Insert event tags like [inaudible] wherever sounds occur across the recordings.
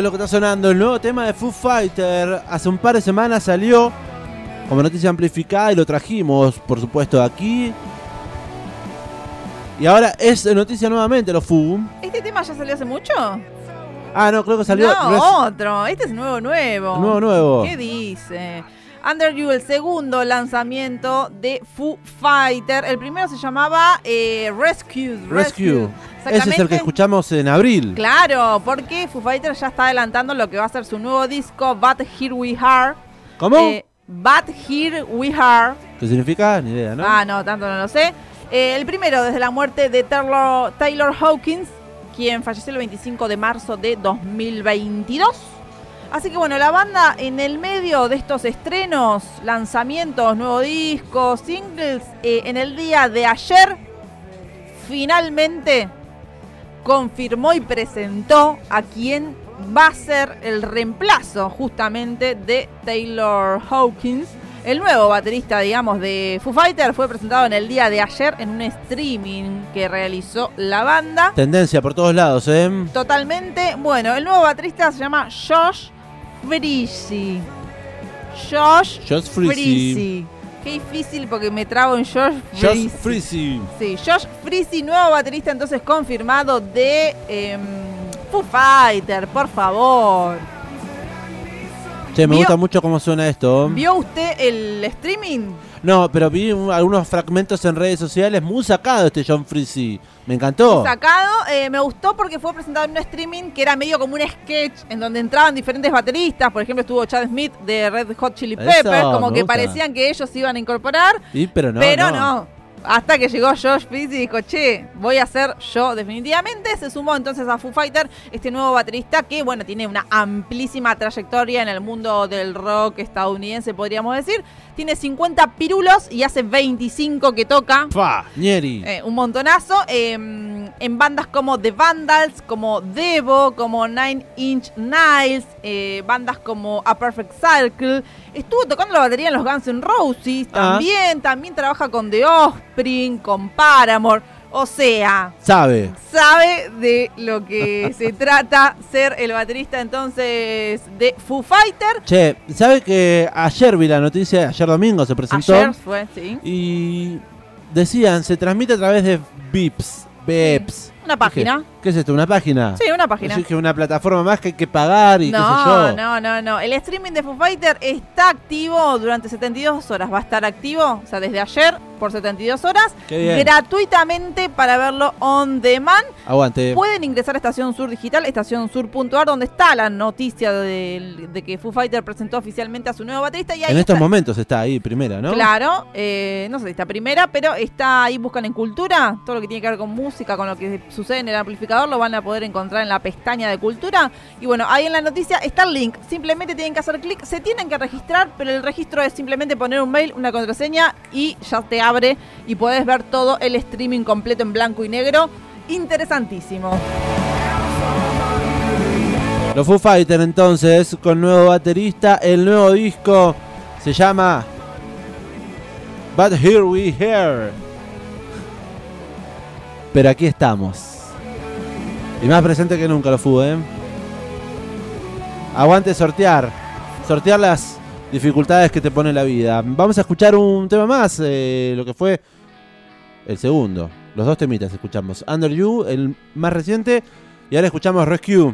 Es lo que está sonando. El nuevo tema de Foo Fighter. Hace un par de semanas salió como noticia amplificada y lo trajimos, por supuesto, aquí. Y ahora es noticia nuevamente, los Foo. ¿Este tema ya salió hace mucho? Ah, no, creo que salió. No, otro. Este es nuevo, nuevo. Nuevo, nuevo. ¿Qué dice? Under You, el segundo lanzamiento de Foo Fighter. El primero se llamaba eh, Rescue. Rescue. Ese es el que escuchamos en abril. Claro, porque Foo Fighter ya está adelantando lo que va a ser su nuevo disco, But Here We Are. ¿Cómo? Eh, But Here We Are. ¿Qué significa? Ni idea, ¿no? Ah, no, tanto no lo sé. Eh, el primero desde la muerte de Taylor, Taylor Hawkins, quien falleció el 25 de marzo de 2022. Así que bueno, la banda en el medio de estos estrenos, lanzamientos, nuevos discos, singles, eh, en el día de ayer, finalmente confirmó y presentó a quien va a ser el reemplazo justamente de Taylor Hawkins. El nuevo baterista, digamos, de Foo Fighter fue presentado en el día de ayer en un streaming que realizó la banda. Tendencia por todos lados, ¿eh? Totalmente. Bueno, el nuevo baterista se llama Josh Freezy. Josh, Josh Freezy. Qué difícil porque me trago en Josh Freezy. Josh Freezy. Sí, Josh Freezy, nuevo baterista entonces confirmado de em, Foo Fighter, por favor. Che, me gusta mucho cómo suena esto. ¿Vio usted el streaming? No, pero vi algunos fragmentos en redes sociales muy sacado este John Freezy. Me encantó. Sacado, eh, me gustó porque fue presentado en un streaming que era medio como un sketch en donde entraban diferentes bateristas. Por ejemplo, estuvo Chad Smith de Red Hot Chili Peppers, como que parecían que ellos iban a incorporar. Sí, pero no. Pero no hasta que llegó Josh Fitz y dijo, che, voy a ser yo definitivamente. Se sumó entonces a Foo Fighter este nuevo baterista que, bueno, tiene una amplísima trayectoria en el mundo del rock estadounidense, podríamos decir. Tiene 50 pirulos y hace 25 que toca. ¡Fa! ¡Nieri! Eh, un montonazo. Em, en bandas como The Vandals, como Devo, como Nine Inch Nails, eh, bandas como A Perfect Circle. Estuvo tocando la batería en los Guns N' Roses ah. también. También trabaja con The Offspring, con Paramore. O sea, sabe. Sabe de lo que [laughs] se trata ser el baterista entonces de Foo Fighter. Che, ¿sabe que ayer vi la noticia, ayer domingo se presentó? Ayer fue, sí. Y decían, se transmite a través de VIPs, VIPs. Una página. ¿Qué es esto? ¿Una página? Sí, una página. Es que una plataforma más que hay que pagar y no, qué sé yo. No, no, no. El streaming de Foo Fighter está activo durante 72 horas. Va a estar activo, o sea, desde ayer por 72 horas. Gratuitamente para verlo on demand. Aguante. Pueden ingresar a Estación Sur Digital, estacionsur.ar, donde está la noticia de, que Foo Fighter presentó oficialmente a su nuevo baterista. Y en estos momentos está ahí primera, ¿no? Claro. Eh, no sé si está primera, pero está ahí, buscan en cultura. Todo lo que tiene que ver con música, con lo que sucede en el amplificador, lo van a poder encontrar en la pestaña de cultura. Y bueno, ahí en la noticia está el link. Simplemente tienen que hacer clic, se tienen que registrar, pero el registro es simplemente poner un mail, una contraseña y ya te abre y puedes ver todo el streaming completo en blanco y negro. Interesantísimo. Los Foo Fighters entonces, con nuevo baterista, el nuevo disco se llama But Here We Here. Pero aquí estamos. Y más presente que nunca lo fue, ¿eh? Aguante sortear. Sortear las dificultades que te pone la vida. Vamos a escuchar un tema más, eh, lo que fue el segundo. Los dos temitas escuchamos. Under You, el más reciente. Y ahora escuchamos Rescue.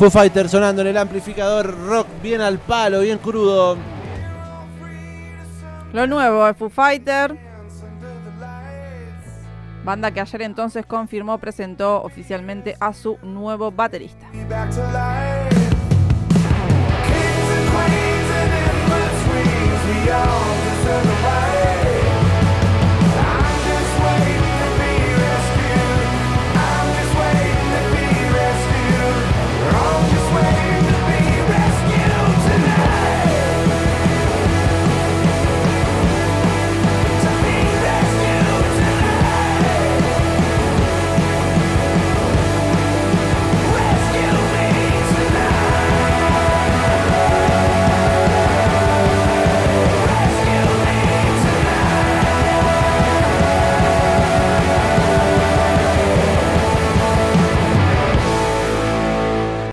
Foo Fighter sonando en el amplificador, rock bien al palo, bien crudo. Lo nuevo de Foo Fighter. Banda que ayer entonces confirmó, presentó oficialmente a su nuevo baterista.